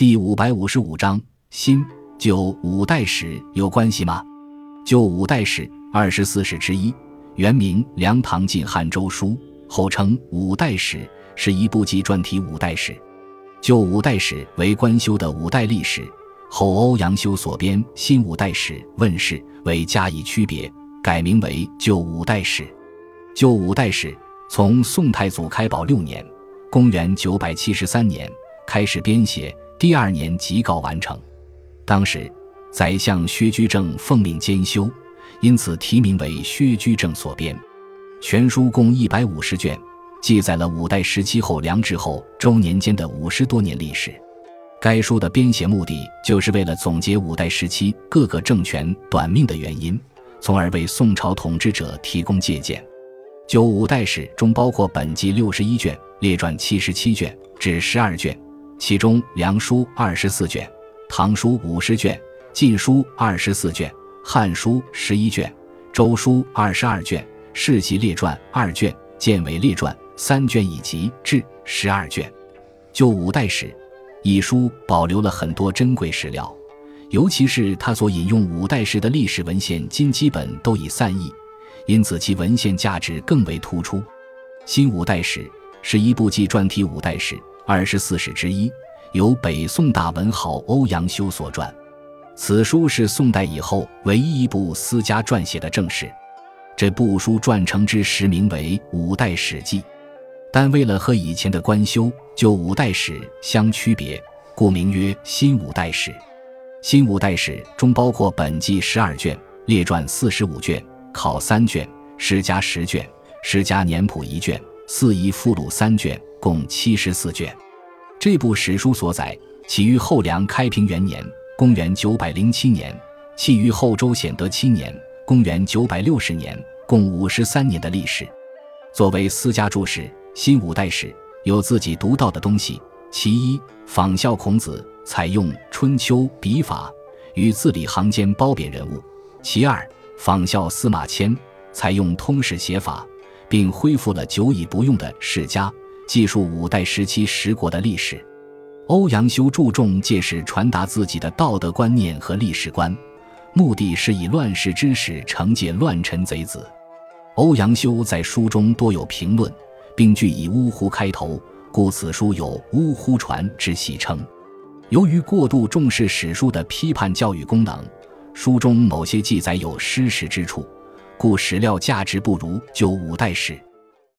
第五百五十五章新旧五代史有关系吗？旧五代史二十四史之一，原名《梁唐晋汉周书》，后称五代史，是一部纪传体五代史。旧五代史为官修的五代历史，后欧阳修所编《新五代史》问世，为加以区别，改名为旧五代史。旧五代史从宋太祖开宝六年（公元九百七十三年）开始编写。第二年即告完成，当时宰相薛居正奉命监修，因此题名为薛居正所编。全书共一百五十卷，记载了五代时期后梁至后周年间的五十多年历史。该书的编写目的，就是为了总结五代时期各个政权短命的原因，从而为宋朝统治者提供借鉴。九五代史中包括本纪六十一卷，列传七十七卷至十二卷。其中，《梁书》二十四卷，《唐书》五十卷，《晋书》二十四卷，《汉书》十一卷，《周书》二十二卷，《世袭列传》二卷，《建伟列传》三卷，以及至十二卷。就五代史一书保留了很多珍贵史料，尤其是他所引用五代史的历史文献，今基本都已散佚，因此其文献价值更为突出。新五代史是一部纪传体五代史。二十四史之一，由北宋大文豪欧阳修所撰。此书是宋代以后唯一一部私家撰写的正史。这部书撰成之时名为《五代史记》，但为了和以前的官修旧五代史相区别，故名曰《新五代史》。新五代史中包括本纪十二卷，列传四十五卷，考三卷，诗家十卷，诗家年谱一卷，四夷附录三卷。共七十四卷，这部史书所载起于后梁开平元年（公元九百零七年），弃于后周显德七年（公元九百六十年），共五十三年的历史。作为私家注释，《新五代史》有自己独到的东西：其一，仿效孔子，采用春秋笔法，与字里行间褒贬人物；其二，仿效司马迁，采用通史写法，并恢复了久已不用的世家。记述五代时期十国的历史，欧阳修注重借史传达自己的道德观念和历史观，目的是以乱世之史惩戒乱臣贼子。欧阳修在书中多有评论，并据以呜呼开头，故此书有“呜呼传”之戏称。由于过度重视史书的批判教育功能，书中某些记载有失实之处，故史料价值不如旧五代史。